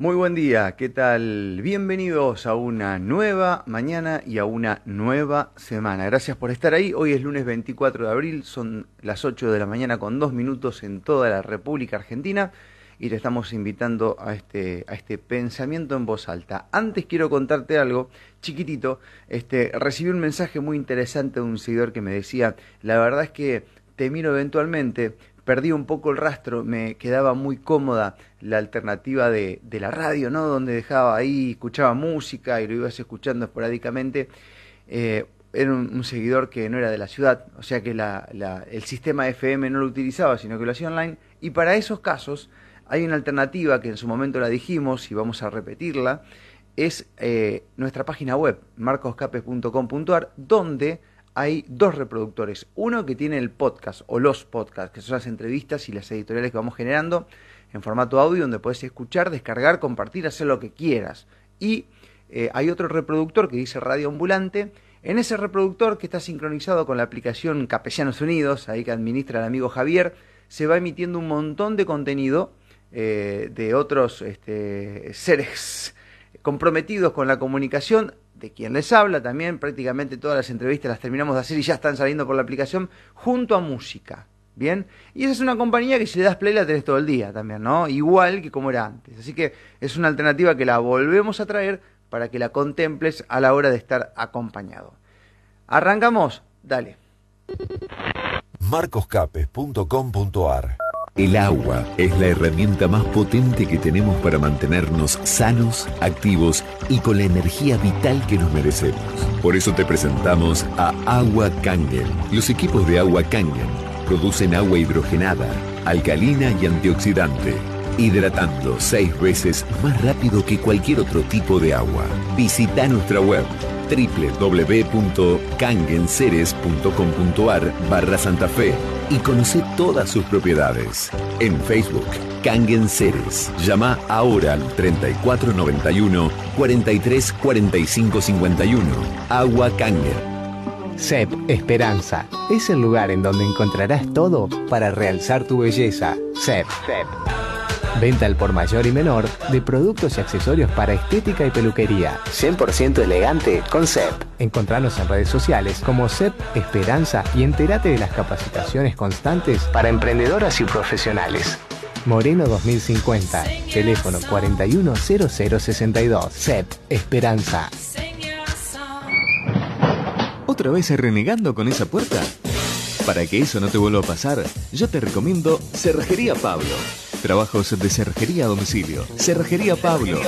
Muy buen día, ¿qué tal? Bienvenidos a una nueva mañana y a una nueva semana. Gracias por estar ahí. Hoy es lunes 24 de abril, son las 8 de la mañana con dos minutos en toda la República Argentina y te estamos invitando a este, a este pensamiento en voz alta. Antes quiero contarte algo chiquitito. Este, recibí un mensaje muy interesante de un seguidor que me decía, la verdad es que te miro eventualmente, perdí un poco el rastro, me quedaba muy cómoda la alternativa de, la radio, ¿no? Donde dejaba ahí, escuchaba música y lo ibas escuchando esporádicamente. Eh, era un, seguidor que no era de la ciudad, o sea que el sistema FM no lo utilizaba, sino que lo hacía online. Y para esos casos hay una alternativa que en su momento la dijimos y vamos a repetirla, es eh, nuestra página web, marcoscapes.com.ar, donde hay dos reproductores. Uno que tiene el podcast o los podcasts, que son las entrevistas y las editoriales que vamos generando en formato audio, donde puedes escuchar, descargar, compartir, hacer lo que quieras. Y eh, hay otro reproductor que dice Radio Ambulante. En ese reproductor que está sincronizado con la aplicación Capesianos Unidos, ahí que administra el amigo Javier, se va emitiendo un montón de contenido eh, de otros este, seres comprometidos con la comunicación de quien les habla también, prácticamente todas las entrevistas las terminamos de hacer y ya están saliendo por la aplicación, junto a música. Bien, y esa es una compañía que si le das play la tenés todo el día también, ¿no? Igual que como era antes. Así que es una alternativa que la volvemos a traer para que la contemples a la hora de estar acompañado. Arrancamos, dale. marcoscapes.com.ar el agua es la herramienta más potente que tenemos para mantenernos sanos, activos y con la energía vital que nos merecemos. Por eso te presentamos a Agua Kangen. Los equipos de Agua Kangen producen agua hidrogenada, alcalina y antioxidante, hidratando seis veces más rápido que cualquier otro tipo de agua. Visita nuestra web www.kangenceres.com.ar barra Santa Fe y conoce todas sus propiedades. En Facebook, Kangen Ceres. Llama ahora al 3491 43 45 51. Agua Kangen. CEP Esperanza es el lugar en donde encontrarás todo para realzar tu belleza. CEP. CEP. Venta al por mayor y menor de productos y accesorios para estética y peluquería. 100% elegante con CEP. Encontranos en redes sociales como CEP Esperanza y entérate de las capacitaciones constantes para emprendedoras y profesionales. Moreno 2050, teléfono 410062. CEP Esperanza. ¿Otra vez renegando con esa puerta? Para que eso no te vuelva a pasar, yo te recomiendo Cerrajería Pablo. Trabajos de cerrajería a domicilio. Cerrajería Pablo.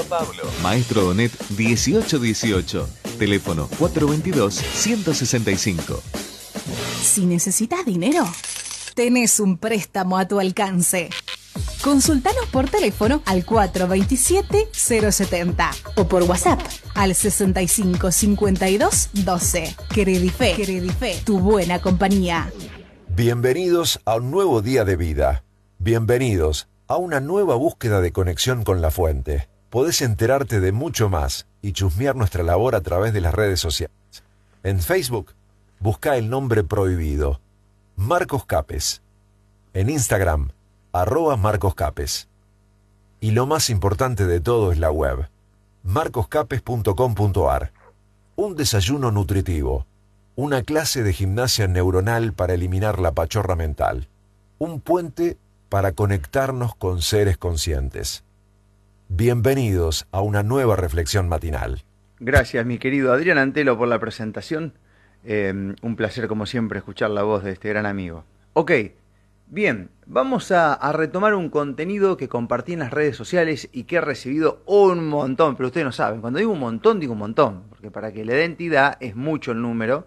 Maestro Donet 1818. Teléfono 422-165. Si necesitas dinero, tenés un préstamo a tu alcance. Consultanos por teléfono al 427-070 o por WhatsApp al 65 52 12. Credife, Credife, tu buena compañía. Bienvenidos a un nuevo día de vida. Bienvenidos a una nueva búsqueda de conexión con la fuente. Podés enterarte de mucho más y chusmear nuestra labor a través de las redes sociales. En Facebook, busca el nombre prohibido, Marcos Capes. En Instagram, arroba Marcos Capes. Y lo más importante de todo es la web, marcoscapes.com.ar. Un desayuno nutritivo, una clase de gimnasia neuronal para eliminar la pachorra mental, un puente para conectarnos con seres conscientes. Bienvenidos a una nueva reflexión matinal. Gracias, mi querido Adrián Antelo, por la presentación. Eh, un placer, como siempre, escuchar la voz de este gran amigo. Ok, bien, vamos a, a, retomar un contenido que compartí en las redes sociales y que he recibido un montón, pero ustedes no saben, cuando digo un montón, digo un montón, porque para que le dé entidad es mucho el número.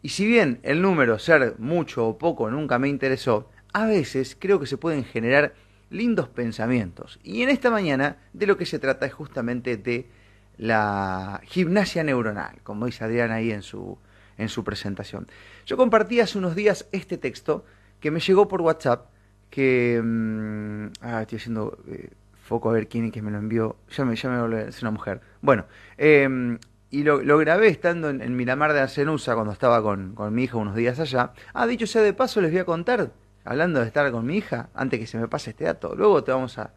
Y si bien el número, ser mucho o poco, nunca me interesó, a veces creo que se pueden generar lindos pensamientos. Y en esta mañana de lo que se trata es justamente de la gimnasia neuronal, como dice Adrián ahí en su, en su presentación. Yo compartí hace unos días este texto que me llegó por WhatsApp, que... Mmm, ah, estoy haciendo eh, foco a ver quién es que me lo envió. Ya me, ya es una mujer. Bueno, eh, y lo, grabé estando en, en Miramar de Arcenusa cuando estaba con, con mi hija unos días allá. Ah, dicho sea de paso, les voy a contar hablando de estar con mi hija, antes que se me pase este dato, luego te vamos a...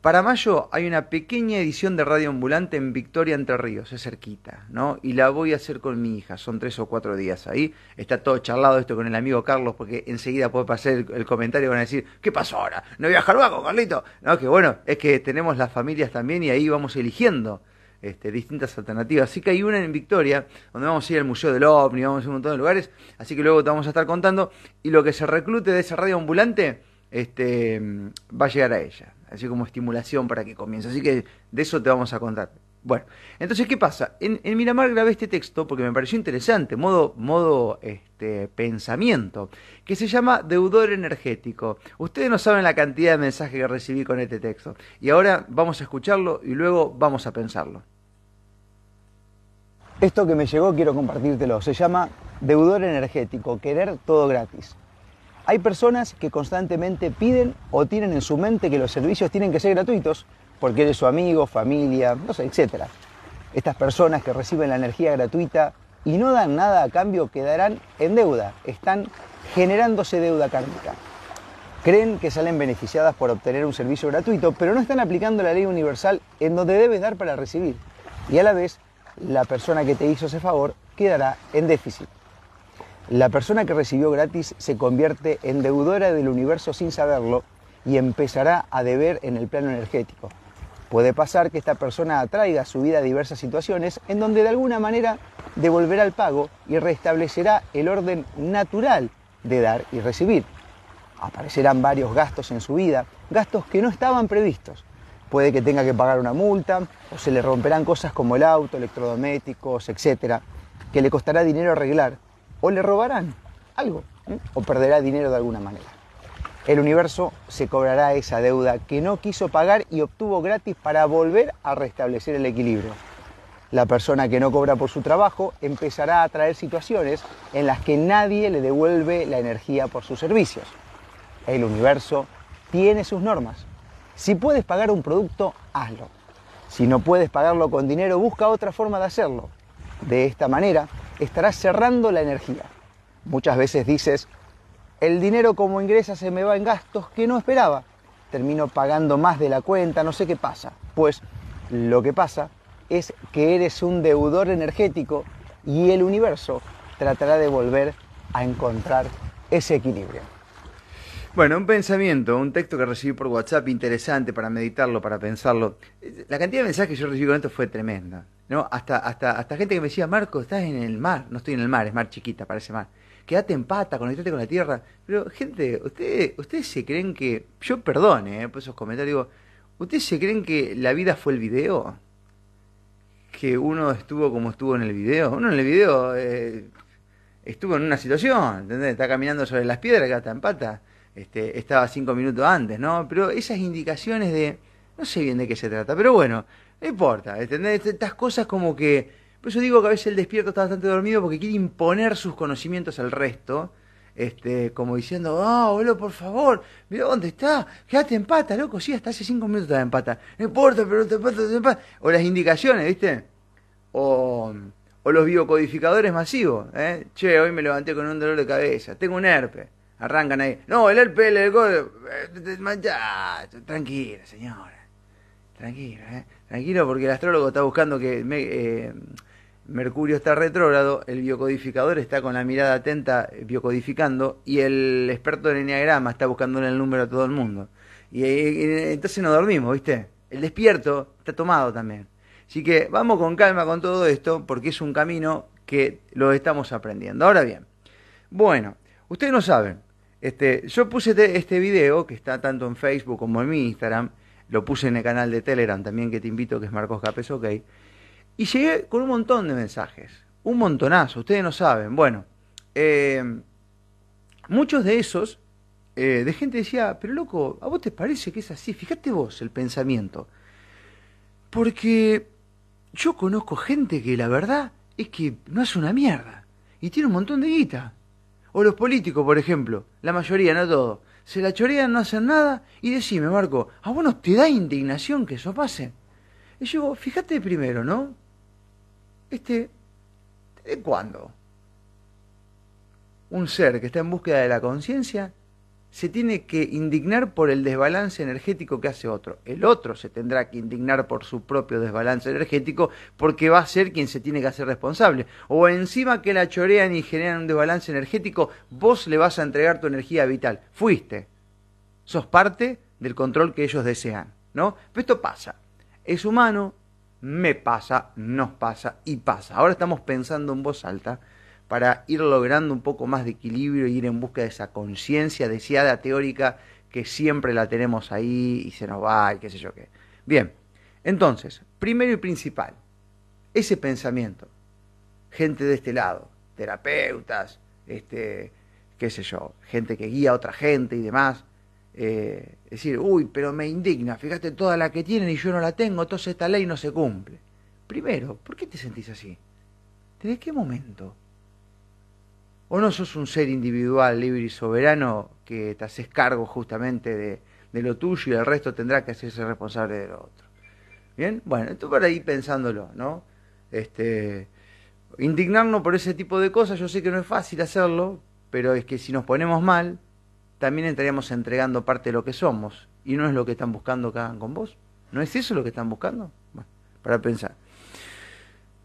Para mayo hay una pequeña edición de Radio Ambulante en Victoria Entre Ríos, es cerquita, ¿no? Y la voy a hacer con mi hija, son tres o cuatro días ahí. Está todo charlado esto con el amigo Carlos, porque enseguida puede pasar el, comentario y van a decir, ¿qué pasó ahora? ¿No a con Carlito? No, que bueno, es que tenemos las familias también y ahí vamos eligiendo este, distintas alternativas. Así que hay una en Victoria, donde vamos a ir al Museo del OVNI, vamos a ir a un montón de lugares, así que luego te vamos a estar contando. Y lo que se reclute de esa radio ambulante este, va a llegar a ella así como estimulación para que comience. Así que de eso te vamos a contar. Bueno, entonces, ¿qué pasa? En, Miramar grabé este texto porque me pareció interesante, modo, modo este, pensamiento, que se llama deudor energético. Ustedes no saben la cantidad de mensajes que recibí con este texto. Y ahora vamos a escucharlo y luego vamos a pensarlo. Esto que me llegó quiero compartírtelo. Se llama deudor energético, querer todo gratis. Hay personas que constantemente piden o tienen en su mente que los servicios tienen que ser gratuitos porque eres su amigo, familia, no sé, etc. Estas personas que reciben la energía gratuita y no dan nada a cambio quedarán en deuda, están generándose deuda kármica. Creen que salen beneficiadas por obtener un servicio gratuito, pero no están aplicando la ley universal en donde debes dar para recibir. Y a la vez, la persona que te hizo ese favor quedará en déficit. La persona que recibió gratis se convierte en deudora del universo sin saberlo y empezará a deber en el plano energético. Puede pasar que esta persona atraiga a su vida diversas situaciones en donde de alguna manera devolverá el pago y restablecerá el orden natural de dar y recibir. Aparecerán varios gastos en su vida, gastos que no estaban previstos. Puede que tenga que pagar una multa o se le romperán cosas como el auto, electrodomésticos, etc., que le costará dinero arreglar o le robarán algo o perderá dinero de alguna manera. El universo se cobrará esa deuda que no quiso pagar y obtuvo gratis para volver a restablecer el equilibrio. La persona que no cobra por su trabajo empezará a traer situaciones en las que nadie le devuelve la energía por sus servicios. El universo tiene sus normas. Si puedes pagar un producto, hazlo. Si no puedes pagarlo con dinero, busca otra forma de hacerlo. De esta manera, estarás cerrando la energía. Muchas veces dices, el dinero como ingresa se me va en gastos que no esperaba. Termino pagando más de la cuenta, no sé qué pasa. Pues lo que pasa es que eres un deudor energético y el universo tratará de volver a encontrar ese equilibrio. Bueno, un pensamiento, un texto que recibí por WhatsApp interesante para meditarlo, para pensarlo. La cantidad de mensajes que yo recibí con esto fue tremenda. ¿no? Hasta, hasta, hasta gente que me decía, Marco, estás en el mar. No estoy en el mar, es mar chiquita, parece mar. Quédate en pata, conectate con la tierra. Pero, gente, ustedes, ustedes se creen que. Yo perdone, eh, por esos comentarios, digo, ¿ustedes se creen que la vida fue el video? Que uno estuvo como estuvo en el video. Uno en el video eh, estuvo en una situación, ¿entendés? Está caminando sobre las piedras, quédate en pata este, estaba cinco minutos antes, ¿no? Pero esas indicaciones de, no sé bien de qué se trata, pero bueno, no importa, ¿entendés? Estas cosas como que, por eso digo que a veces el despierto está bastante dormido porque quiere imponer sus conocimientos al resto, este, como diciendo, ah, oh, boludo, por favor, mira dónde está, quédate en pata, loco, sí, hasta hace cinco minutos estaba en pata, no importa, pero te pata, te pata. O las indicaciones, ¿viste? O, o los biocodificadores masivos, ¿eh? Che, hoy me levanté con un dolor de cabeza, tengo un herpes arrancan ahí. No, el herpes, el gol. Tranquilo, señora. Tranquilo, ¿eh? Tranquilo, porque el astrólogo está buscando que eh, Mercurio está retrógrado, el biocodificador está con la mirada atenta eh, biocodificando y el experto en enneagrama está buscándole el número a todo el mundo. Y, entonces no dormimos, ¿viste? El despierto está tomado también. Así que vamos con calma con todo esto porque es un camino que lo estamos aprendiendo. Ahora bien, bueno, ustedes no saben, este, yo puse este, video, que está tanto en Facebook como en mi Instagram, lo puse en el canal de Telegram también, que te invito, que es Marcos Capes OK, y llegué con un montón de mensajes, un montonazo, ustedes no saben. Bueno, eh, muchos de esos, eh, de gente decía, pero loco, ¿a vos te parece que es así? Fíjate vos el pensamiento. Porque yo conozco gente que la verdad es que no hace una mierda y tiene un montón de guita. O los políticos, por ejemplo, la mayoría, no todos, se la chorean, no hacen nada, y decime, Marco, ¿a vos no te da indignación que eso pase? Y yo fíjate primero, ¿no? Este, ¿de cuándo? Un ser que está en búsqueda de la conciencia se tiene que indignar por el desbalance energético que hace otro. El otro se tendrá que indignar por su propio desbalance energético porque va a ser quien se tiene que hacer responsable. O encima que la chorean y generan un desbalance energético, vos le vas a entregar tu energía vital. Fuiste. Sos parte del control que ellos desean. ¿no? Pero esto pasa. Es humano, me pasa, nos pasa y pasa. Ahora estamos pensando en voz alta para ir logrando un poco más de equilibrio y ir en busca de esa conciencia deseada teórica que siempre la tenemos ahí y se nos va y qué sé yo qué. Bien, entonces, primero y principal, ese pensamiento, gente de este lado, terapeutas, este, qué sé yo, gente que guía a otra gente y demás, eh, decir, uy, pero me indigna, fíjate toda la que tienen y yo no la tengo, entonces esta ley no se cumple. Primero, ¿por qué te sentís así? ¿Desde qué momento? ¿O no sos un ser individual, libre y soberano que te haces cargo justamente de, lo tuyo y el resto tendrá que hacerse responsable de lo otro? Bien, bueno, esto por ahí pensándolo, ¿no? Este, indignarnos por ese tipo de cosas, yo sé que no es fácil hacerlo, pero es que si nos ponemos mal, también estaríamos entregando parte de lo que somos, y no es lo que están buscando que hagan con vos. ¿No es eso lo que están buscando? Bueno, para pensar.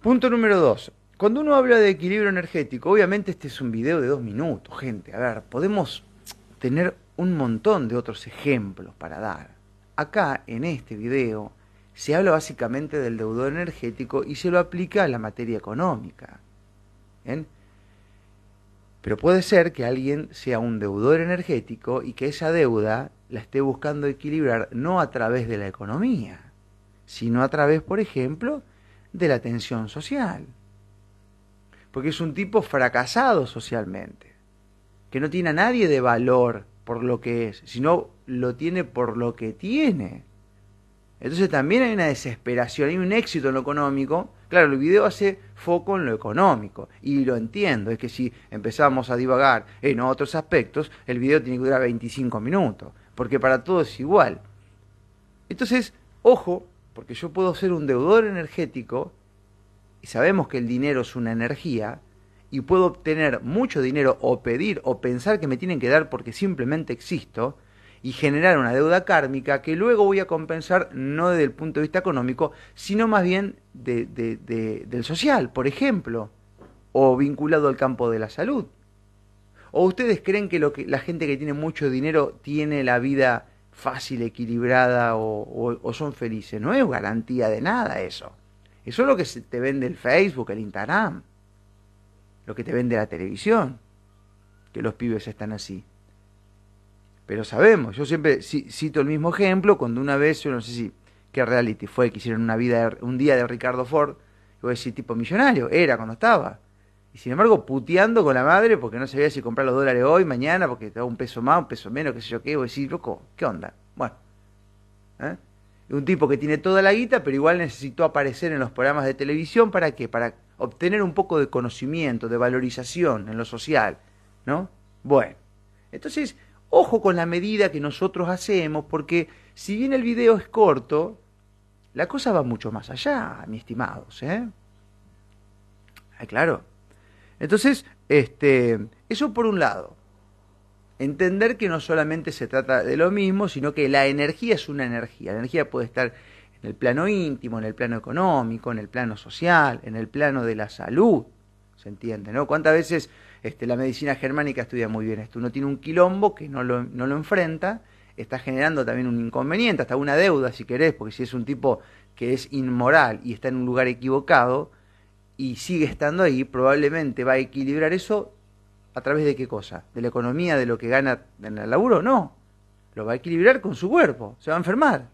Punto número dos. Cuando uno habla de equilibrio energético, obviamente este es un video de dos minutos, gente. A ver, podemos tener un montón de otros ejemplos para dar. Acá, en este video, se habla básicamente del deudor energético y se lo aplica a la materia económica. ¿Bien? Pero puede ser que alguien sea un deudor energético y que esa deuda la esté buscando equilibrar no a través de la economía, sino a través, por ejemplo, de la tensión social porque es un tipo fracasado socialmente, que no tiene a nadie de valor por lo que es, sino lo tiene por lo que tiene. Entonces también hay una desesperación, hay un éxito en lo económico. Claro, el video hace foco en lo económico y lo entiendo, es que si empezamos a divagar en otros aspectos, el video tiene que durar 25 minutos, porque para todos es igual. Entonces, ojo, porque yo puedo ser un deudor energético y sabemos que el dinero es una energía, y puedo obtener mucho dinero o pedir o pensar que me tienen que dar porque simplemente existo, y generar una deuda kármica que luego voy a compensar no desde el punto de vista económico, sino más bien de, del social, por ejemplo, o vinculado al campo de la salud. ¿O ustedes creen que, lo que la gente que tiene mucho dinero tiene la vida fácil, equilibrada o, o son felices? No es garantía de nada eso. Eso es lo que te vende el Facebook, el Instagram, lo que te vende la televisión, que los pibes están así. Pero sabemos, yo siempre cito el mismo ejemplo, cuando una vez, yo no sé si qué reality fue, que hicieron una vida, un día de Ricardo Ford, a decir tipo millonario, era cuando estaba. Y sin embargo, puteando con la madre porque no sabía si comprar los dólares hoy, mañana, porque te un peso más, un peso menos, qué sé yo qué, voy a decir, loco, ¿qué onda? Bueno. ¿eh? Un tipo que tiene toda la guita, pero igual necesitó aparecer en los programas de televisión para qué? Para obtener un poco de conocimiento, de valorización en lo social, ¿no? Bueno, entonces, ojo con la medida que nosotros hacemos, porque si bien el video es corto, la cosa va mucho más allá, mis estimados, ¿eh? claro. Entonces, este, eso por un lado entender que no solamente se trata de lo mismo, sino que la energía es una energía. La energía puede estar en el plano íntimo, en el plano económico, en el plano social, en el plano de la salud. ¿Se entiende? ¿no? ¿Cuántas veces este, la medicina germánica estudia muy bien esto? Uno tiene un quilombo que no lo, no lo enfrenta, está generando también un inconveniente, hasta una deuda si querés, porque si es un tipo que es inmoral y está en un lugar equivocado y sigue estando ahí, probablemente va a equilibrar eso ¿A través de qué cosa? ¿De la economía, de lo que gana en el laburo? No. Lo va a equilibrar con su cuerpo. Se va a enfermar.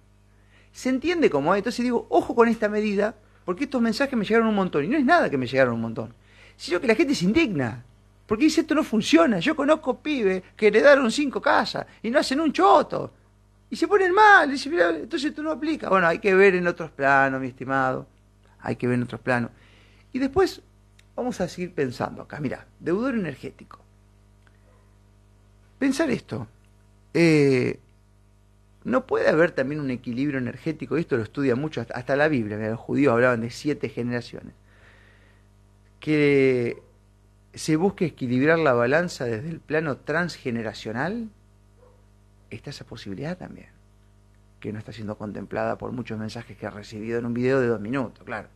¿Se entiende cómo es? Entonces digo, ojo con esta medida, porque estos mensajes me llegaron un montón. Y no es nada que me llegaron un montón. Sino que la gente se indigna. Porque dice, esto no funciona. Yo conozco pibes que heredaron cinco casas y no hacen un choto. Y se ponen mal. Dice, entonces esto no aplica. Bueno, hay que ver en otros planos, mi estimado. Hay que ver en otros planos. Y después Vamos a seguir pensando acá. Mira, deudor energético. Pensar esto. Eh, no puede haber también un equilibrio energético, esto lo estudia mucho, hasta, la Biblia, los judíos hablaban de siete generaciones, que se busque equilibrar la balanza desde el plano transgeneracional está esa posibilidad también, que no está siendo contemplada por muchos mensajes que he recibido en un video de dos minutos, claro.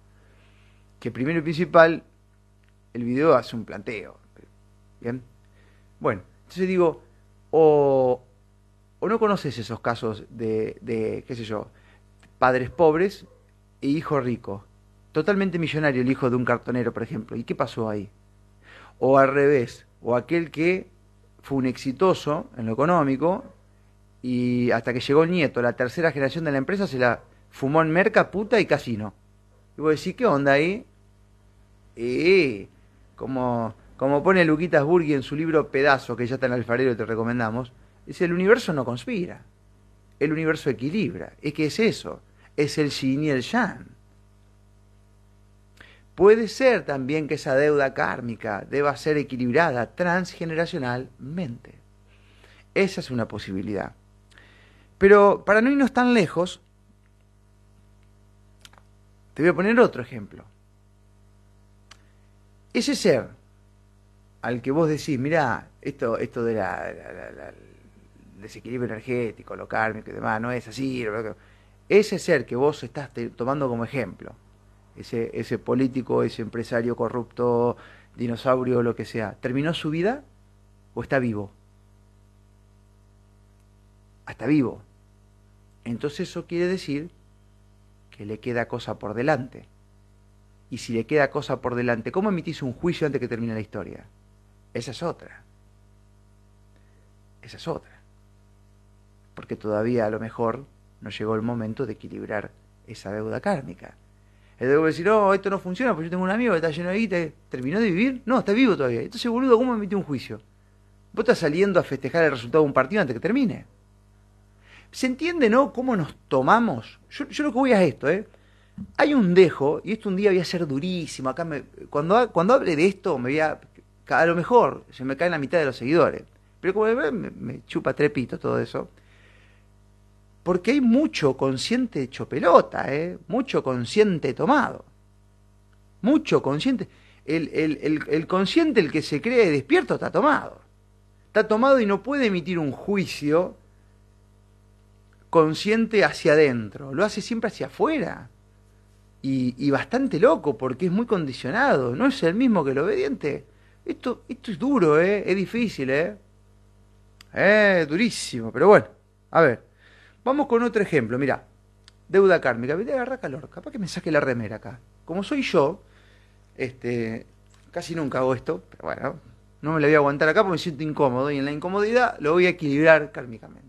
Que primero y principal, el video hace un planteo. ¿Bien? Bueno, entonces digo, o, o no conoces esos casos de, de, qué sé yo, padres pobres e hijo rico. Totalmente millonario el hijo de un cartonero, por ejemplo. ¿Y qué pasó ahí? O al revés, o aquel que fue un exitoso en lo económico y hasta que llegó el nieto, la tercera generación de la empresa, se la fumó en merca, puta y casino. Y vos decís, ¿qué onda ahí? Eh, como, como pone Luquitas Burgui en su libro Pedazo, que ya está en Alfarero y te recomendamos, dice, el universo no conspira, el universo equilibra. Es que es eso, es el yin y el yang. Puede ser también que esa deuda kármica deba ser equilibrada transgeneracionalmente. Esa es una posibilidad. Pero para no irnos tan lejos, te voy a poner otro ejemplo. Ese ser al que vos decís, mira, esto, esto de la, desequilibrio energético, lo kármico y demás, no es así. Ese ser que vos estás tomando como ejemplo, ese, ese político, ese empresario corrupto, dinosaurio, lo que sea, ¿terminó su vida o está vivo? Está vivo. Entonces eso quiere decir que le queda cosa por delante. Y si le queda cosa por delante, ¿cómo emitís un juicio antes que termine la historia? Esa es otra. Esa es otra. Porque todavía a lo mejor no llegó el momento de equilibrar esa deuda kármica. El debo decir, oh, esto no funciona porque yo tengo un amigo que está lleno de guita, ¿terminó de vivir? No, está vivo todavía. Entonces, boludo, ¿cómo emití un juicio? Vos estás saliendo a festejar el resultado de un partido antes que termine. ¿Se entiende, no? ¿Cómo nos tomamos? Yo, yo lo que voy a esto, ¿eh? Hay un dejo, y esto un día voy a ser durísimo. Acá me, cuando, cuando hable de esto, me voy a. A lo mejor se me cae la mitad de los seguidores. Pero como me, me chupa trepito todo eso. Porque hay mucho consciente hecho pelota, ¿eh? Mucho consciente tomado. Mucho consciente. El, el, el, el consciente, el que se cree despierto, está tomado. Está tomado y no puede emitir un juicio consciente hacia adentro, lo hace siempre hacia afuera. Y, bastante loco, porque es muy condicionado, no es el mismo que el obediente. Esto, esto es duro, ¿eh? es difícil, ¿eh? eh durísimo, pero bueno, a ver, vamos con otro ejemplo, mira, deuda kármica, voy a agarrar calor, capaz que me saque la remera acá. Como soy yo, este, casi nunca hago esto, pero bueno, no me la voy a aguantar acá porque me siento incómodo y en la incomodidad lo voy a equilibrar kármicamente.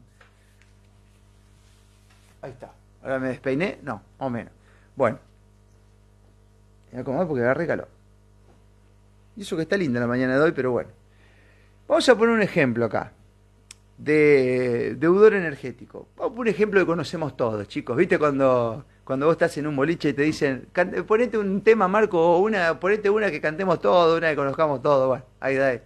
Ahí está. Ahora me despeiné. No, o menos. Bueno. Me voy porque agarré calor. Y eso que está linda la mañana de hoy, pero bueno. Vamos a poner un ejemplo acá. De deudor energético. Vamos a poner un ejemplo que conocemos todos, chicos. ¿Viste cuando, cuando vos estás en un boliche y te dicen, ponete un tema, Marco, o una, ponete una que cantemos todo, una que conozcamos todo? Bueno, ahí da.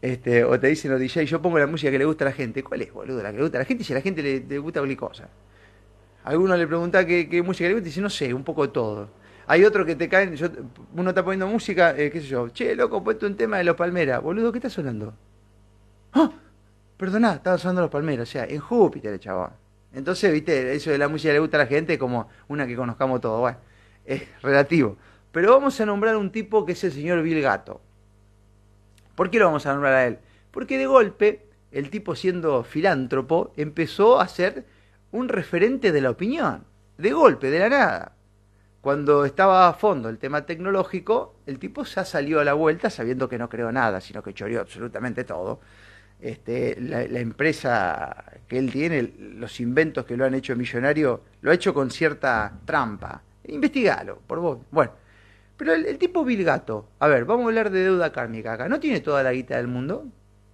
Este, o te dicen los DJ, yo pongo la música que le gusta a la gente. ¿Cuál es, boludo? La que le gusta a la gente, si a la gente le, gusta cualquier cosa. Alguno le pregunta qué, qué, música le gusta y dice, no sé, un poco de todo. Hay otro que te caen, uno está poniendo música, eh, qué sé yo, che, loco, puesto un tema de los Palmeras. Boludo, ¿qué está sonando? ¡Ah! Perdoná, estaba sonando los Palmeras, o sea, en Júpiter, chaval. Entonces, viste, eso de la música le gusta a la gente como una que conozcamos todo. Bueno, es relativo. Pero vamos a nombrar un tipo que es el señor Bill Gato. ¿Por qué lo vamos a nombrar a él? Porque de golpe, el tipo siendo filántropo, empezó a ser un referente de la opinión. De golpe, de la nada. Cuando estaba a fondo el tema tecnológico, el tipo ya salió a la vuelta sabiendo que no creó nada, sino que choreó absolutamente todo. Este, la, empresa que él tiene, los inventos que lo han hecho millonario, lo ha hecho con cierta trampa. Investigalo, por vos. Bueno, pero el, tipo Vilgato, a ver, vamos a hablar de deuda kármica acá. ¿No tiene toda la guita del mundo?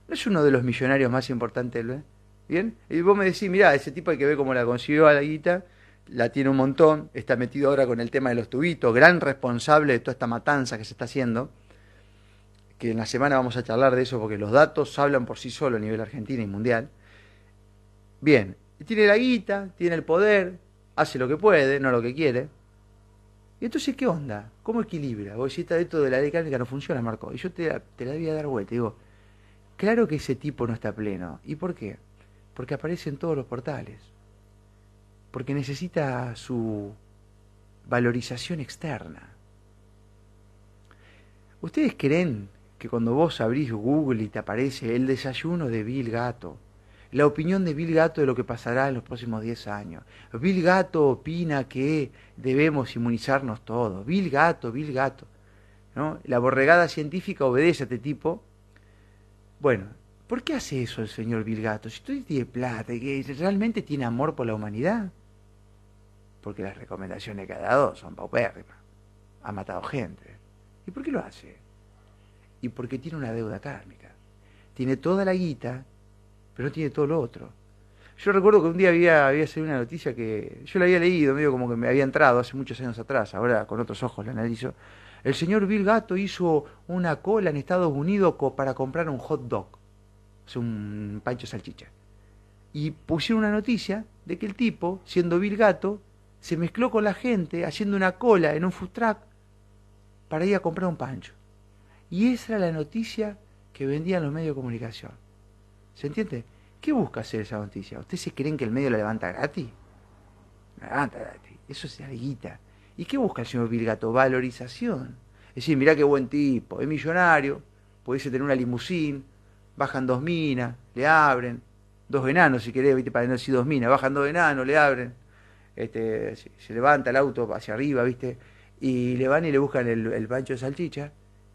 ¿No es uno de los millonarios más importantes? ¿eh? ¿Bien? Y vos me decís, mirá, ese tipo hay que ver cómo la consiguió a la guita, la tiene un montón, está metido ahora con el tema de los tubitos, gran responsable de toda esta matanza que se está haciendo, que en la semana vamos a charlar de eso porque los datos hablan por sí solos a nivel argentino y mundial. Bien, tiene la guita, tiene el poder, hace lo que puede, no lo que quiere, y entonces, ¿qué onda? ¿Cómo equilibra? Vos decís, esto de la que no funciona, Marco. Y yo te, te la voy a dar vuelta. Digo, claro que ese tipo no está pleno. ¿Y por qué? porque aparece en todos los portales, porque necesita su valorización externa. ¿Ustedes creen que cuando vos abrís Google y te aparece el desayuno de Bill Gato, la opinión de Bill Gato de lo que pasará en los próximos 10 años. Bill Gato opina que debemos inmunizarnos todos. Bill Gato, Bill Gato. ¿no? La borregada científica obedece a este tipo. Bueno, ¿por qué hace eso el señor Bill Gato? Si usted tiene plata y que realmente tiene amor por la humanidad. Porque las recomendaciones que ha dado son paupérrimas. Ha matado gente. ¿Y por qué lo hace? Y porque tiene una deuda kármica. Tiene toda la guita pero no tiene todo lo otro. Yo recuerdo que un día había, había salido una noticia que yo la había leído, medio como que me había entrado hace muchos años atrás, ahora con otros ojos la analizo. El señor Bill Gato hizo una cola en Estados Unidos para comprar un hot dog, o sea, un pancho salchicha. Y pusieron una noticia de que el tipo, siendo Bill Gato, se mezcló con la gente haciendo una cola en un food truck para ir a comprar un pancho. Y esa era la noticia que vendían los medios de comunicación. ¿Se entiende? ¿Qué busca hacer esa noticia? ¿Ustedes se creen que el medio la levanta gratis? La levanta gratis. Eso es guita. ¿Y qué busca el señor Vilgato? Valorización. Es decir, mirá qué buen tipo, es millonario, pudiese tener una limusín, bajan dos minas, le abren, dos enanos si querés, ¿viste? para no decir dos minas, bajan dos enanos, le abren, este, se, levanta el auto hacia arriba, ¿viste? Y le van y le buscan el, el pancho de salchicha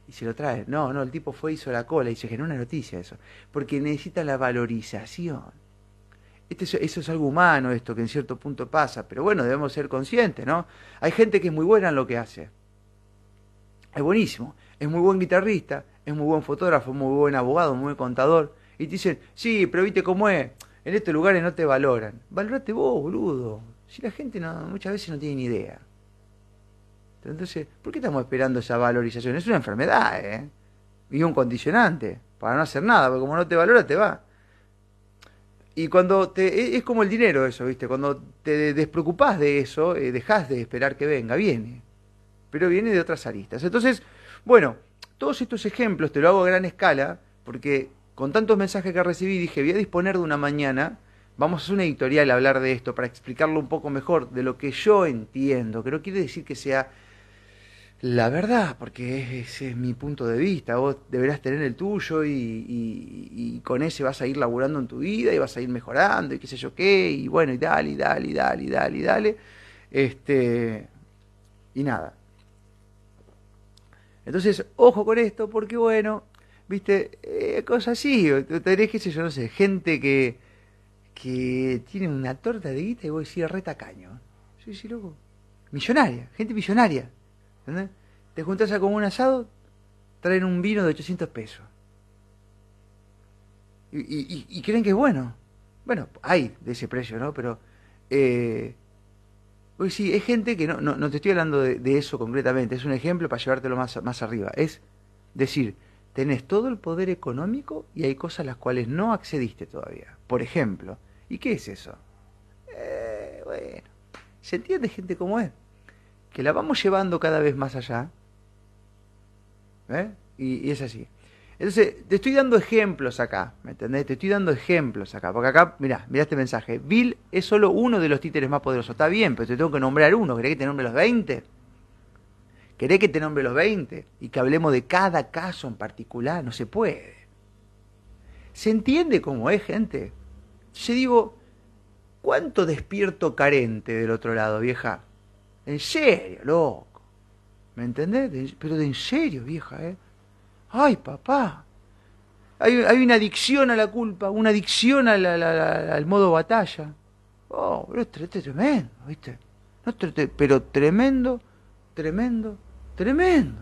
y se lo trae. No, no, el tipo fue, hizo la cola y se generó una noticia eso. Porque necesita la valorización. Este eso es algo humano, esto que en cierto punto pasa, pero bueno, debemos ser conscientes, ¿no? Hay gente que es muy buena en lo que hace. Es buenísimo, es muy buen guitarrista, es muy buen fotógrafo, muy buen abogado, muy buen contador. Y te dicen, sí, pero viste cómo es, en estos lugares no te valoran. Valorate vos, boludo. Si la gente no, muchas veces no tiene ni idea. Entonces, ¿por qué estamos esperando esa valorización? Es una enfermedad, ¿eh? Y un condicionante para no hacer nada, porque como no te valora, te va. Y cuando te. E, es como el dinero, eso, ¿viste? Cuando te despreocupás de eso, eh, dejás de esperar que venga, viene. Pero viene de otras aristas. Entonces, bueno, todos estos ejemplos te lo hago a gran escala, porque con tantos mensajes que recibí, dije, voy a disponer de una mañana vamos a hacer una editorial a hablar de esto para explicarlo un poco mejor de lo que yo entiendo, que no quiere decir que sea la verdad, porque ese es mi punto de vista, vos deberás tener el tuyo y, con ese vas a ir laburando en tu vida y vas a ir mejorando y qué sé yo qué, y bueno, y dale, y dale, y dale, y dale, y dale, este, y nada. Entonces, ojo con esto, porque bueno, viste, eh, cosas así, tenés, qué sé yo, no sé, gente que, que tiene una torta de guita y vos decís re tacaño. Sí, sí, loco. Millonaria, gente millonaria te juntas a comer un asado, traen un vino de 800 pesos. Y, creen que es bueno. Bueno, hay de ese precio, ¿no? Pero, eh, sí, es gente que no, no, te estoy hablando de, eso concretamente, es un ejemplo para llevártelo más, más arriba. Es decir, tenés todo el poder económico y hay cosas a las cuales no accediste todavía. Por ejemplo, ¿y qué es eso? Eh, bueno, ¿se entiende gente como es? que la vamos llevando cada vez más allá. ¿eh? Y, es así. Entonces, te estoy dando ejemplos acá, ¿me entendés? Te estoy dando ejemplos acá, porque acá, mirá, mirá este mensaje. Bill es solo uno de los títeres más poderosos. Está bien, pero te tengo que nombrar uno. ¿Querés que te nombre los 20? ¿Querés que te nombre los 20? Y que hablemos de cada caso en particular. No se puede. ¿Se entiende cómo es, gente? Yo digo, ¿cuánto despierto carente del otro lado, vieja? En serio, loco. ¿Me entendés? pero de en serio, vieja, ¿eh? Ay, papá. Hay, hay una adicción a la culpa, una adicción al modo batalla. Oh, pero es, tremendo, ¿viste? Pero tremendo, tremendo, tremendo.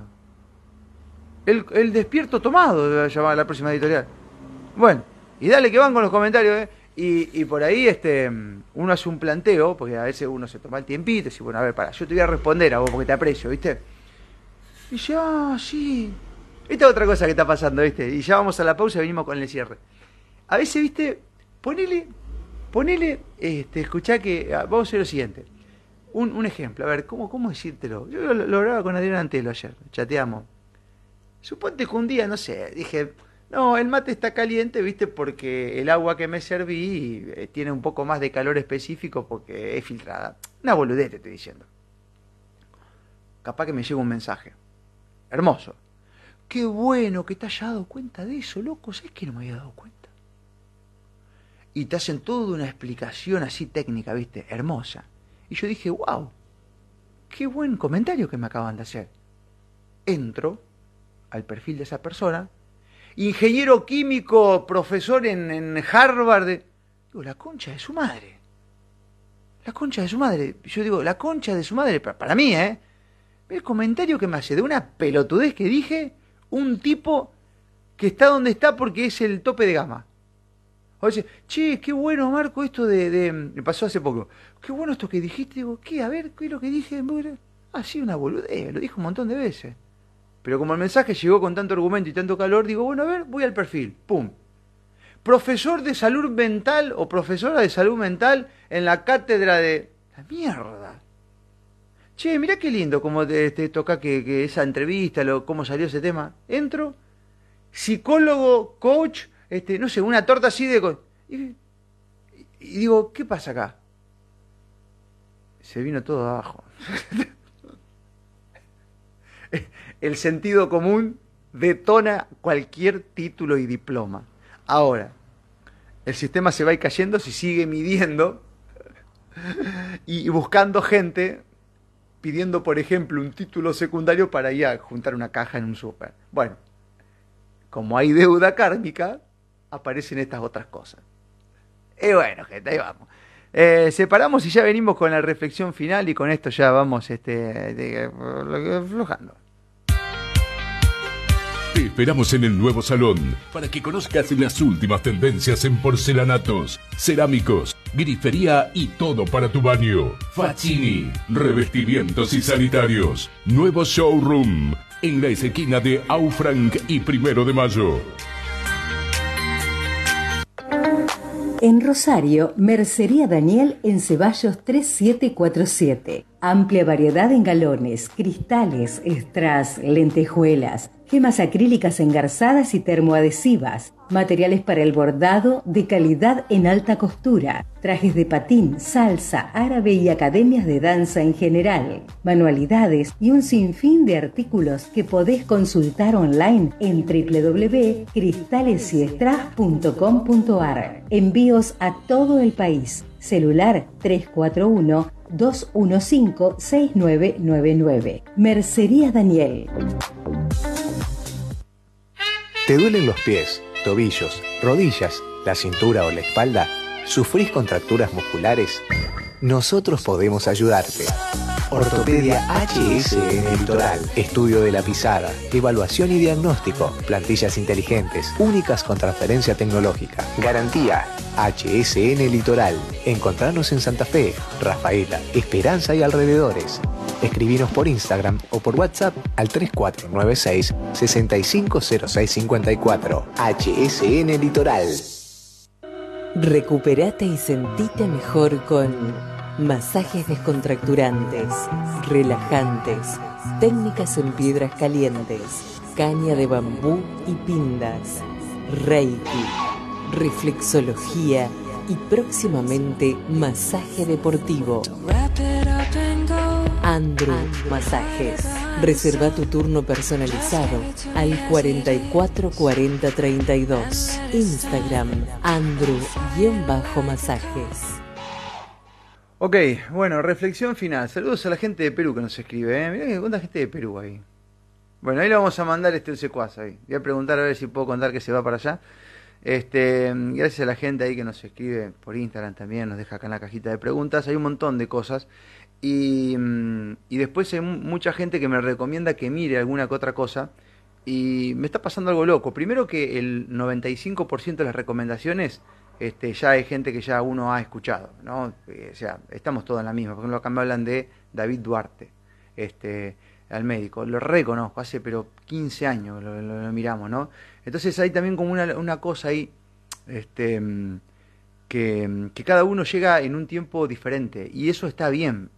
El, el despierto tomado, llamar la próxima editorial. Bueno, y dale que van con los comentarios, ¿eh? Y, por ahí este, uno hace un planteo, porque a veces uno se toma el tiempito y dice, bueno, a ver, para, yo te voy a responder a vos porque te aprecio, ¿viste? Y ya, ah, sí. Esta es otra cosa que está pasando, ¿viste? Y ya vamos a la pausa y venimos con el cierre. A veces, ¿viste? Ponele, ponele, este, escuchá que, ah, vamos a hacer lo siguiente. Un, ejemplo, a ver, ¿cómo, cómo decírtelo? Yo lo, lo hablaba con Adrián Antelo ayer, chateamos. Suponte que un día, no sé, dije, No, el mate está caliente, viste, porque el agua que me serví eh, tiene un poco más de calor específico porque es filtrada. Una boludez te estoy diciendo. Capaz que me llega un mensaje. Hermoso. Qué bueno que te haya dado cuenta de eso, loco. ¿Sabes que no me había dado cuenta? Y te hacen toda una explicación así técnica, viste, hermosa. Y yo dije, wow, qué buen comentario que me acaban de hacer. Entro al perfil de esa persona ingeniero químico, profesor en, Harvard. Digo, la concha de su madre. La concha de su madre. Yo digo, la concha de su madre, para, para mí, ¿eh? El comentario que me hace de una pelotudez que dije un tipo que está donde está porque es el tope de gama. O dice, che, qué bueno, Marco, esto de, de, Me pasó hace poco. Qué bueno esto que dijiste. Digo, ¿qué? A ver, ¿qué es lo que dije? Ah, una boludez. Lo dijo un montón de veces. Pero como el mensaje llegó con tanto argumento y tanto calor, digo, bueno, a ver, voy al perfil. ¡Pum! Profesor de salud mental o profesora de salud mental en la cátedra de... La mierda. Che, mirá qué lindo como te, toca que, esa entrevista, lo, cómo salió ese tema. Entro, psicólogo, coach, este, no sé, una torta así de... y digo, ¿qué pasa acá? Se vino todo abajo. el sentido común detona cualquier título y diploma. Ahora, el sistema se va a ir cayendo si sigue midiendo y buscando gente pidiendo, por ejemplo, un título secundario para ir a juntar una caja en un súper. Bueno, como hay deuda kármica, aparecen estas otras cosas. Y bueno, gente, ahí vamos. Eh, separamos y ya venimos con la reflexión final y con esto ya vamos este, flojando. Te esperamos en el nuevo salón para que conozcas las últimas tendencias en porcelanatos, cerámicos, grifería y todo para tu baño. Facini, revestimientos y sanitarios. Nuevo showroom en la esquina de Aufranc y Primero de Mayo. En Rosario, Mercería Daniel en Ceballos 3747. Amplia variedad en galones, cristales, strass, lentejuelas gemas acrílicas engarzadas y termoadhesivas, materiales para el bordado de calidad en alta costura, trajes de patín, salsa, árabe y academias de danza en general, manualidades y un sinfín de artículos que podés consultar online en www.cristalesyestras.com.ar. Envíos a todo el país. Celular 341 215 6999. Mercería Daniel. ¿Te duelen los pies, tobillos, rodillas, la cintura o la espalda? ¿Sufrís contracturas musculares? Nosotros podemos ayudarte. Ortopedia HS en el litoral. Estudio de la pisada. Evaluación y diagnóstico. Plantillas inteligentes. Únicas con transferencia tecnológica. Garantía. HSN Litoral. Encontrarnos en Santa Fe, Rafaela, Esperanza y alrededores. Escribinos por Instagram o por WhatsApp al 3496 650654. HSN Litoral. Recuperate y sentite mejor con masajes descontracturantes, relajantes, técnicas en piedras calientes, caña de bambú y pindas, reiki, reflexología y próximamente masaje deportivo. Andrew Masajes. Reserva tu turno personalizado al 444032. Instagram Andrew-masajes. Ok, bueno, reflexión final. Saludos a la gente de Perú que nos escribe. ¿eh? Mirá cuánta gente de Perú ahí. Bueno, ahí le vamos a mandar este secuaz ahí. Voy a preguntar a ver si puedo contar que se va para allá. Este, gracias a la gente ahí que nos escribe por Instagram también, nos deja acá en la cajita de preguntas. Hay un montón de cosas. Y, mm, y después hay mucha gente que me recomienda que mire alguna que otra cosa. Y me está pasando algo loco. Primero que el 95% de las recomendaciones este, ya hay gente que ya uno ha escuchado, ¿no? Eh, o sea, estamos todos en la misma. Por ejemplo, acá me hablan de David Duarte, este, al médico. Lo reconozco, hace pero 15 años lo, miramos, ¿no? Entonces hay también como una, una cosa ahí, este, que, que, cada uno llega en un tiempo diferente y eso está bien.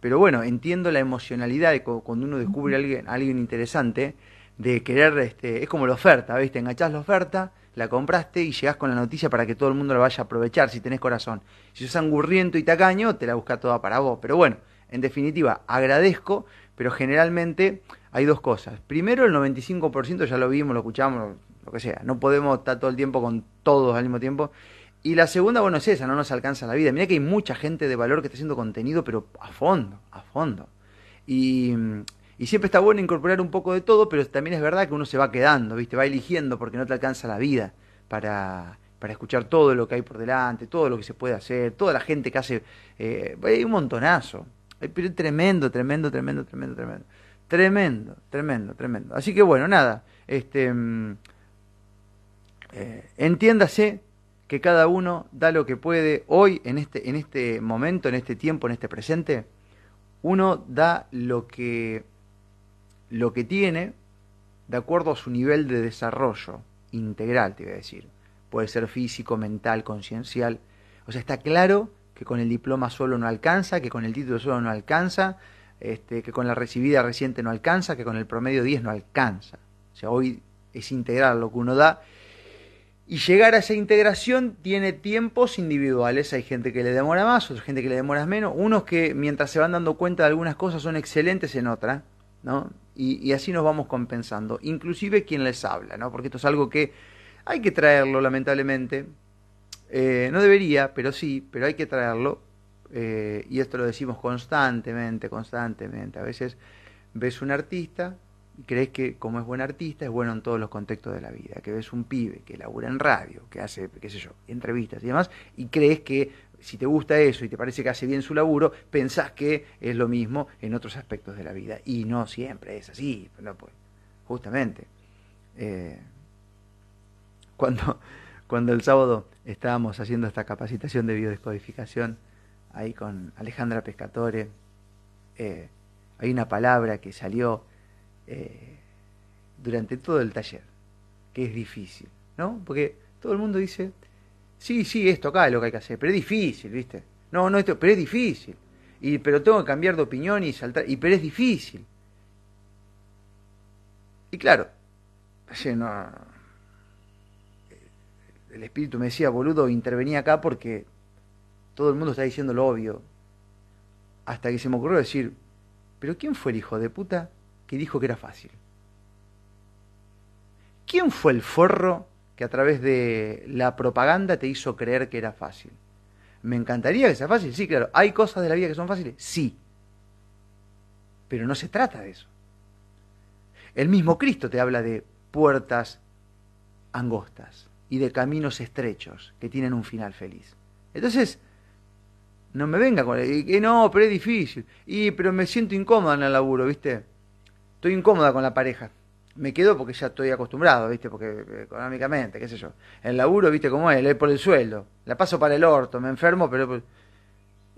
pero bueno, entiendo la emocionalidad de cuando uno descubre a alguien, a alguien interesante, de querer, este, es como la oferta, ¿viste? Enganchás la oferta, la compraste y llegás con la noticia para que todo el mundo la vaya a aprovechar si tenés corazón. Si sos angurriento y tacaño, te la busca toda para vos. Pero bueno, en definitiva, agradezco, pero generalmente hay dos cosas. Primero, el 95% ya lo vimos, lo escuchamos, lo que sea. No podemos estar todo el tiempo con todos al mismo tiempo. Y la segunda, bueno, es esa, no nos alcanza la vida. Mira que hay mucha gente de valor que está haciendo contenido, pero a fondo, a fondo. Y, y siempre está bueno incorporar un poco de todo, pero también es verdad que uno se va quedando, ¿viste? Va eligiendo porque no te alcanza la vida para, para escuchar todo lo que hay por delante, todo lo que se puede hacer, toda la gente que hace... Eh, hay un montonazo. Pero tremendo, tremendo, tremendo, tremendo, tremendo. Tremendo, tremendo, tremendo. Así que bueno, nada. Este, mm, eh, entiéndase que cada uno da lo que puede. Hoy, en este, en este momento, en este tiempo, en este presente, uno da lo que lo que tiene de acuerdo a su nivel de desarrollo integral, te voy a decir. Puede ser físico, mental, conciencial. O sea, está claro que con el diploma solo no alcanza, que con el título solo no alcanza, este, que con la recibida reciente no alcanza, que con el promedio 10 no alcanza. O sea, hoy es integral lo que uno da. Y llegar a esa integración tiene tiempos individuales. Hay gente que le demora más, otra gente que le demora menos. Unos que mientras se van dando cuenta de algunas cosas son excelentes en otras. ¿no? Y, así nos vamos compensando, inclusive quien les habla, ¿no? porque esto es algo que hay que traerlo, lamentablemente. Eh, no debería, pero sí, pero hay que traerlo. Eh, y esto lo decimos constantemente, constantemente. A veces ves un artista y crees que como es buen artista es bueno en todos los contextos de la vida, que ves un pibe que labura en radio, que hace, qué sé yo, entrevistas y demás, y crees que si te gusta eso y te parece que hace bien su laburo, pensás que es lo mismo en otros aspectos de la vida. Y no siempre es así, pues, justamente. Eh, cuando, cuando el sábado estábamos haciendo esta capacitación de biodescodificación, ahí con Alejandra Pescatore, eh, hay una palabra que salió eh, durante todo el taller, que es difícil, ¿no? Porque todo el mundo dice, Sí, sí, esto acá es lo que hay que hacer, pero es difícil, ¿viste? No, no, esto, pero es difícil. Y, pero tengo que cambiar de opinión y saltar, y pero es difícil. Y claro, no, el espíritu me decía, boludo, intervenía acá porque todo el mundo está diciendo lo obvio. Hasta que se me ocurrió decir, pero ¿quién fue el hijo de puta que dijo que era fácil? ¿Quién fue el forro que a través de la propaganda te hizo creer que era fácil. ¿Me encantaría que sea fácil? Sí, claro. ¿Hay cosas de la vida que son fáciles? Sí. Pero no se trata de eso. El mismo Cristo te habla de puertas angostas y de caminos estrechos que tienen un final feliz. Entonces, no me venga con que no, pero es difícil. Y pero me siento incómoda en el laburo, ¿viste? Estoy incómoda con la pareja me quedo porque ya estoy acostumbrado, ¿viste? Porque eh, económicamente, qué sé yo. El laburo, ¿viste cómo es? Por el sueldo. La paso para el orto, me enfermo, pero...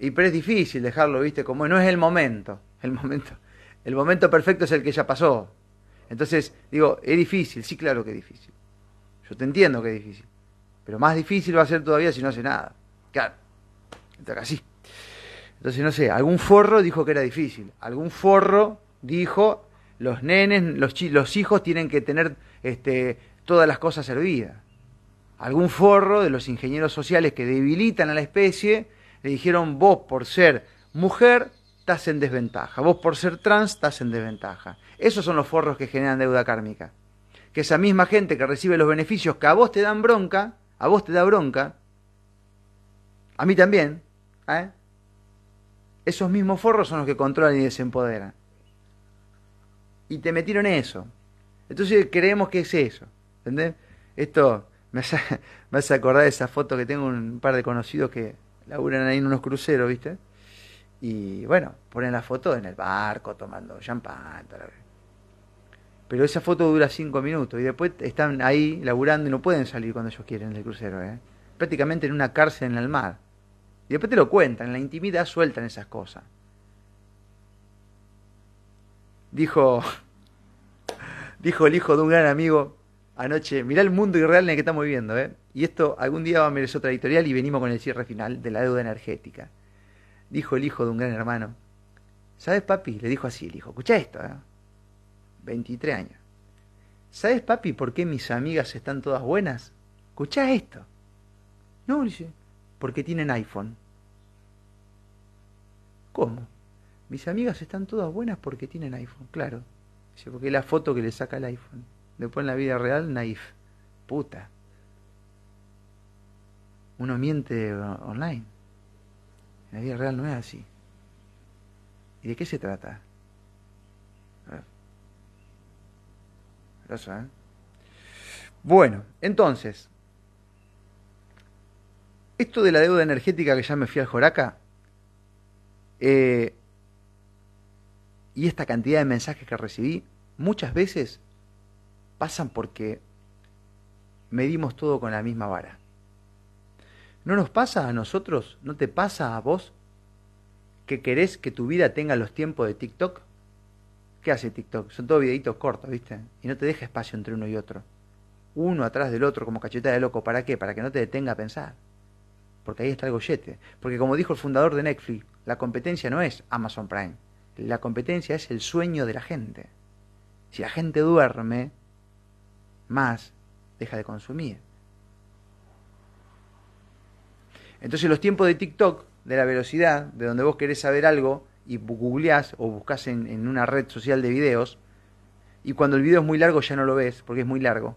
Y pero es difícil dejarlo, ¿viste? Como no es el momento. El momento, el momento perfecto es el que ya pasó. Entonces, digo, es difícil, sí, claro que es difícil. Yo te entiendo que es difícil. Pero más difícil va a ser todavía si no hace nada. Claro. Entonces, así. Entonces, no sé, algún forro dijo que era difícil. Algún forro dijo los nenes, los, los hijos tienen que tener este, todas las cosas servidas. Algún forro de los ingenieros sociales que debilitan a la especie le dijeron vos por ser mujer estás en desventaja, vos por ser trans estás en desventaja. Esos son los forros que generan deuda kármica. Que esa misma gente que recibe los beneficios que a vos te dan bronca, a vos te da bronca, a mí también, ¿eh? esos mismos forros son los que controlan y desempoderan y te metieron eso. Entonces creemos que es eso. ¿Entendés? Esto me hace, acordar de esa foto que tengo un par de conocidos que laburan ahí en unos cruceros, ¿viste? Y bueno, ponen la foto en el barco tomando champán. Pero esa foto dura cinco minutos y después están ahí laburando y no pueden salir cuando ellos quieren del crucero, ¿eh? Prácticamente en una cárcel en el mar. Y después te lo cuentan, en la intimidad sueltan esas cosas. Dijo, dijo el hijo de un gran amigo anoche, mirá el mundo irreal en el que estamos viviendo, ¿eh? Y esto algún día va a merecer otra editorial y venimos con el cierre final de la deuda energética. Dijo el hijo de un gran hermano, ¿sabes papi? Le dijo así el hijo, escucha esto, ¿eh? 23 años. ¿sabes papi por qué mis amigas están todas buenas? Escucha esto. No, dice, porque tienen iPhone. ¿Cómo? Mis amigas están todas buenas porque tienen iPhone, claro. Dice, porque es la foto que le saca el iPhone. Después en la vida real, naif. Puta. Uno miente online. En la vida real no es así. ¿Y de qué se trata? ¿eh? Bueno, entonces, esto de la deuda energética que ya me fui al Joraca, eh, y esta cantidad de mensajes que recibí, muchas veces pasan porque medimos todo con la misma vara. ¿No nos pasa a nosotros? ¿No te pasa a vos que querés que tu vida tenga los tiempos de TikTok? ¿Qué hace TikTok? Son todos videitos cortos, ¿viste? Y no te deja espacio entre uno y otro. Uno atrás del otro como cacheta de loco. ¿Para qué? Para que no te detenga a pensar. Porque ahí está el gollete. Porque como dijo el fundador de Netflix, la competencia no es Amazon Prime. La competencia es el sueño de la gente. Si la gente duerme más, deja de consumir. Entonces los tiempos de TikTok, de la velocidad, de donde vos querés saber algo y googleás o buscas en, en una red social de videos, y cuando el video es muy largo ya no lo ves, porque es muy largo.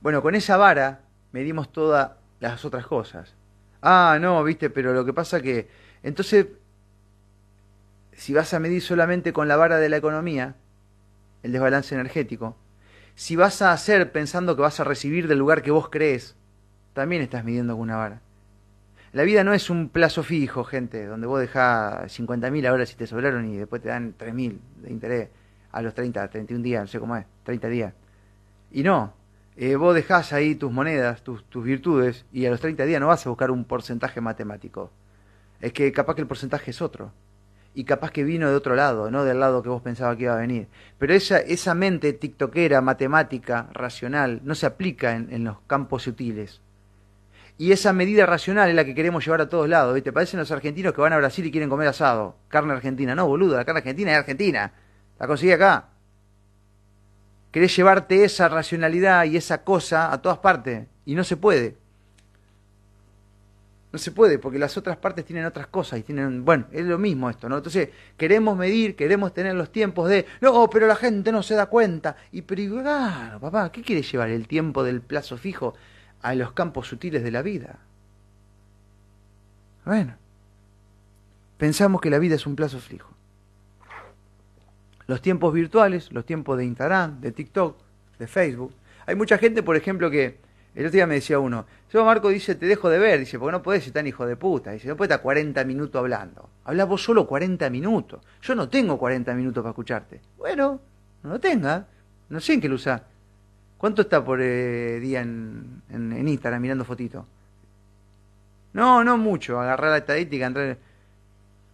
Bueno, con esa vara medimos todas las otras cosas. Ah, no, viste, pero lo que pasa que... Entonces, si vas a medir solamente con la vara de la economía, el desbalance energético, si vas a hacer pensando que vas a recibir del lugar que vos crees, también estás midiendo con una vara. La vida no es un plazo fijo, gente, donde vos dejás 50.000 ahora si te sobraron y después te dan 3.000 de interés a los 30, 31 días, no sé cómo es, 30 días. Y no, eh, vos dejás ahí tus monedas, tus, tus virtudes, y a los 30 días no vas a buscar un porcentaje matemático. Es que capaz que el porcentaje es otro y capaz que vino de otro lado, no del lado que vos pensabas que iba a venir. Pero esa, esa mente tiktokera, matemática, racional, no se aplica en, los campos sutiles. Y esa medida racional es la que queremos llevar a todos lados. ¿viste? Parecen los argentinos que van a Brasil y quieren comer asado, carne argentina. No, boludo, la carne argentina es argentina. La conseguí acá. Querés llevarte esa racionalidad y esa cosa a todas partes. Y no se puede. No se puede, porque las otras partes tienen otras cosas y tienen, bueno, es lo mismo esto, ¿no? Entonces, queremos medir, queremos tener los tiempos de, no, pero la gente no se da cuenta. Y pero, claro, papá, ¿qué quiere llevar el tiempo del plazo fijo a los campos sutiles de la vida? Bueno, pensamos que la vida es un plazo fijo. Los tiempos virtuales, los tiempos de Instagram, de TikTok, de Facebook. Hay mucha gente, por ejemplo, que el otro día me decía uno, yo Marco dice, te dejo de ver, dice, porque no podés ser tan hijo de puta, dice, no puedes estar 40 minutos hablando. Habla vos solo 40 minutos. Yo no tengo 40 minutos para escucharte. Bueno, no lo tenga. No sé en qué lo usa. ¿Cuánto está por eh, día en, en, Instagram mirando fotitos? No, no mucho. Agarrar la estadística, entrar.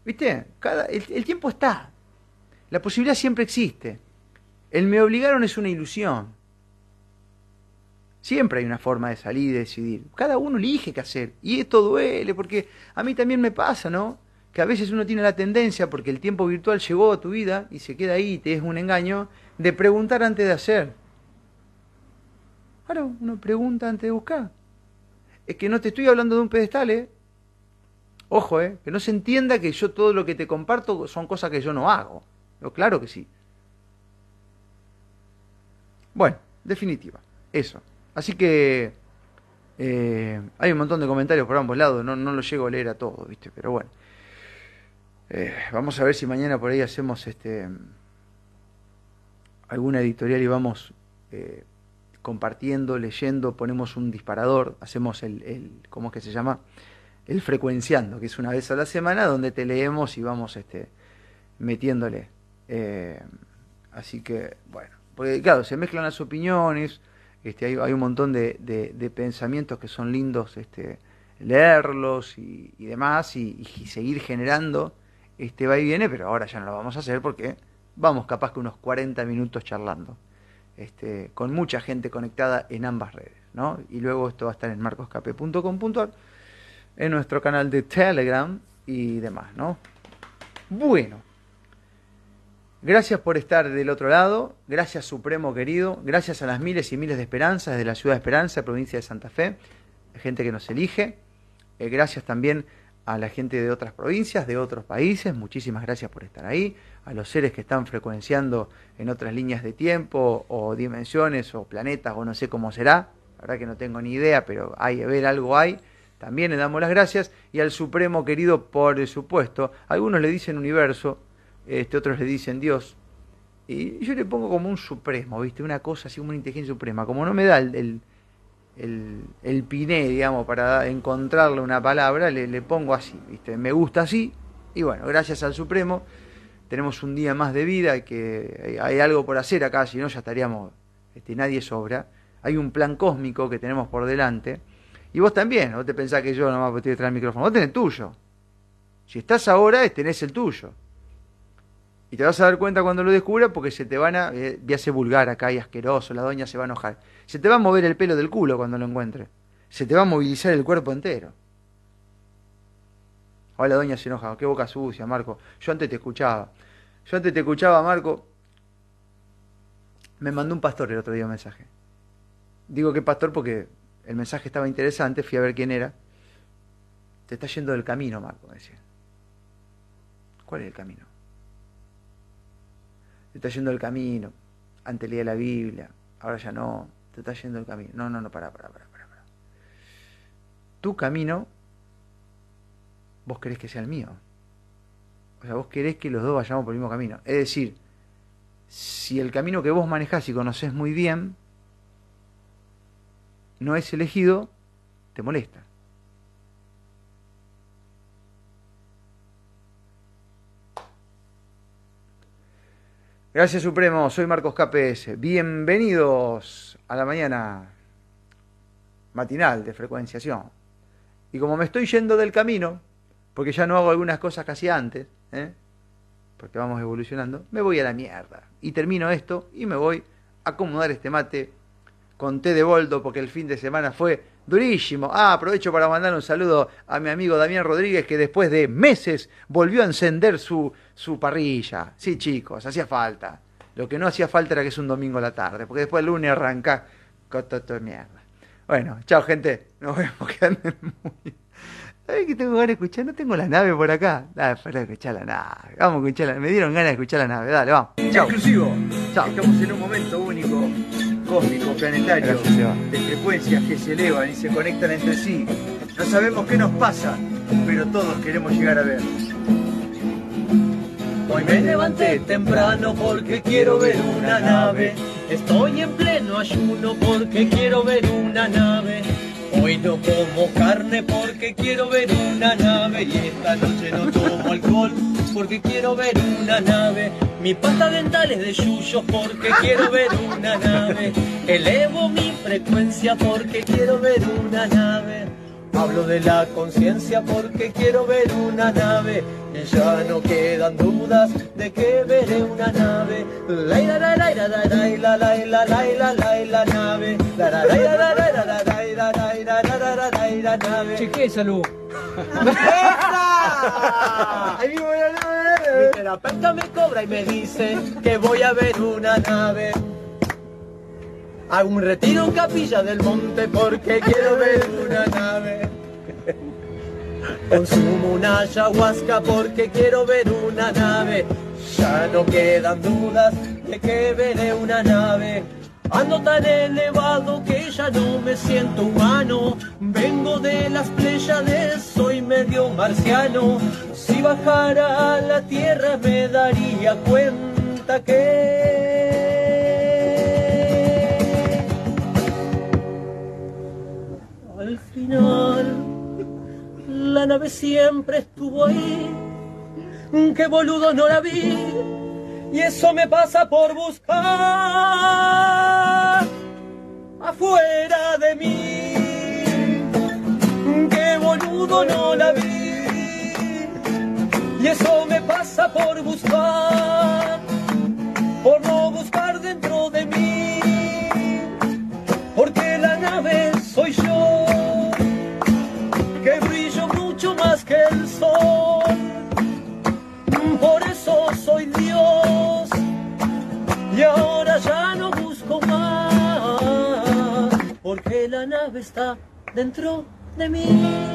¿Viste? Cada, el tiempo está. La posibilidad siempre existe. El me obligaron es una ilusión. Siempre hay una forma de salir y decidir. Cada uno elige qué hacer. Y esto duele, porque a mí también me pasa, ¿no? Que a veces uno tiene la tendencia, porque el tiempo virtual llegó a tu vida y se queda ahí y te es un engaño, de preguntar antes de hacer. Ahora uno pregunta antes de buscar. Es que no te estoy hablando de un pedestal, ¿eh? Ojo, ¿eh? Que no se entienda que yo todo lo que te comparto son cosas que yo no hago. Claro que sí. Bueno, definitiva. Eso. Así que eh, hay un montón de comentarios por ambos lados, no, no lo llego a leer a todos, ¿viste? Pero bueno. Eh, vamos a ver si mañana por ahí hacemos este alguna editorial y vamos eh, compartiendo, leyendo, ponemos un disparador, hacemos el, el, ¿cómo es que se llama? El frecuenciando, que es una vez a la semana donde te leemos y vamos este, metiéndole. Así que, bueno, porque claro, se mezclan las opiniones, este, hay, un montón de, pensamientos que son lindos este, leerlos y, demás y, seguir generando este va y viene, pero ahora ya no lo vamos a hacer porque vamos capaz que unos 40 minutos charlando, este, con mucha gente conectada en ambas redes, ¿no? Y luego esto va a estar en marcoscape.com.ar, en nuestro canal de Telegram y demás, ¿no? Bueno, Gracias por estar del otro lado, gracias Supremo querido, gracias a las miles y miles de esperanzas de la ciudad de Esperanza, provincia de Santa Fe, gente que nos elige, eh, gracias también a la gente de otras provincias, de otros países, muchísimas gracias por estar ahí, a los seres que están frecuenciando en otras líneas de tiempo o dimensiones o planetas o no sé cómo será, la verdad que no tengo ni idea, pero hay, ver algo hay, también le damos las gracias. Y al Supremo querido por supuesto, algunos le dicen universo, este, otros le dicen Dios. Y yo le pongo como un supremo, ¿viste? Una cosa así como una inteligencia suprema. Como no me da el, el, el, piné, digamos, para encontrarle una palabra, le, le, pongo así, ¿viste? Me gusta así. Y bueno, gracias al Supremo tenemos un día más de vida, que hay algo por hacer acá, si no ya estaríamos, este, nadie sobra. Hay un plan cósmico que tenemos por delante. Y vos también, vos te pensás que yo nomás a traer el micrófono, vos tenés el tuyo. Si estás ahora, tenés el tuyo. Y te vas a dar cuenta cuando lo descubras porque se te van a. Eh, voy a ser vulgar acá y asqueroso, la doña se va a enojar. Se te va a mover el pelo del culo cuando lo encuentres. Se te va a movilizar el cuerpo entero. Ahora la doña se enoja. Qué boca sucia, Marco. Yo antes te escuchaba. Yo antes te escuchaba, Marco. Me mandó un pastor el otro día un mensaje. Digo que pastor porque el mensaje estaba interesante. Fui a ver quién era. Te está yendo del camino, Marco, decía. ¿Cuál es el camino? Te está yendo el camino. Antes leía la Biblia, ahora ya no, te está yendo el camino. No, no, no, para, para, para, para. Tu camino, vos querés que sea el mío. O sea, vos querés que los dos vayamos por el mismo camino. Es decir, si el camino que vos manejás y conocés muy bien no es elegido, te molesta. Gracias Supremo, soy Marcos KPS. Bienvenidos a la mañana matinal de frecuenciación. Y como me estoy yendo del camino, porque ya no hago algunas cosas casi antes, ¿eh? porque vamos evolucionando, me voy a la mierda. Y termino esto y me voy a acomodar este mate con té de boldo, porque el fin de semana fue durísimo. Ah, aprovecho para mandar un saludo a mi amigo Damián Rodríguez, que después de meses volvió a encender su, su parrilla. Sí, chicos, hacía falta. Lo que no hacía falta era que es un domingo a la tarde, porque después el lunes arranca con todo mierda. Bueno, chao gente, nos vemos que anden muy... ¿Sabes que tengo ganas de escuchar? No tengo la nave por acá. Dale, para escuchar la nave. Vamos a escuchar la Me dieron ganas de escuchar la nave. Dale, vamos. Chao. Exclusivo. Chao. Estamos en un momento único, cósmico, planetario, de frecuencias que se elevan y se conectan entre sí. No sabemos qué nos pasa, pero todos queremos llegar a ver. Hoy me levanté temprano porque quiero ver una nave. Estoy en pleno ayuno porque quiero ver una nave. Hoy no como carne porque quiero ver una nave y esta noche no tomo alcohol porque quiero ver una nave. Mi pasta dental es de yuyos porque quiero ver una nave. Elevo mi frecuencia porque quiero ver una nave. Hablo de la conciencia porque quiero ver una nave. Y ya no quedan dudas de que veré una nave. La la la la la la la la la la la la la nave. La la la la la la la la la la la la la la la nave. Cheque salud. Mi terapeuta me cobra y me dice que voy a ver una nave. Hago un retiro en Capilla del Monte porque quiero ver una nave. Consumo una ayahuasca porque quiero ver una nave. Ya no quedan dudas de que veré una nave. Ando tan elevado que ya no me siento humano. Vengo de las Pléyades, soy medio marciano. Si bajara a la tierra me daría cuenta que la nave siempre estuvo ahí. Qué boludo no la vi. Y eso me pasa por buscar afuera de mí. Qué boludo no la vi. Y eso me pasa por buscar, y ahora ya no busco más, porque la nave está dentro de mí.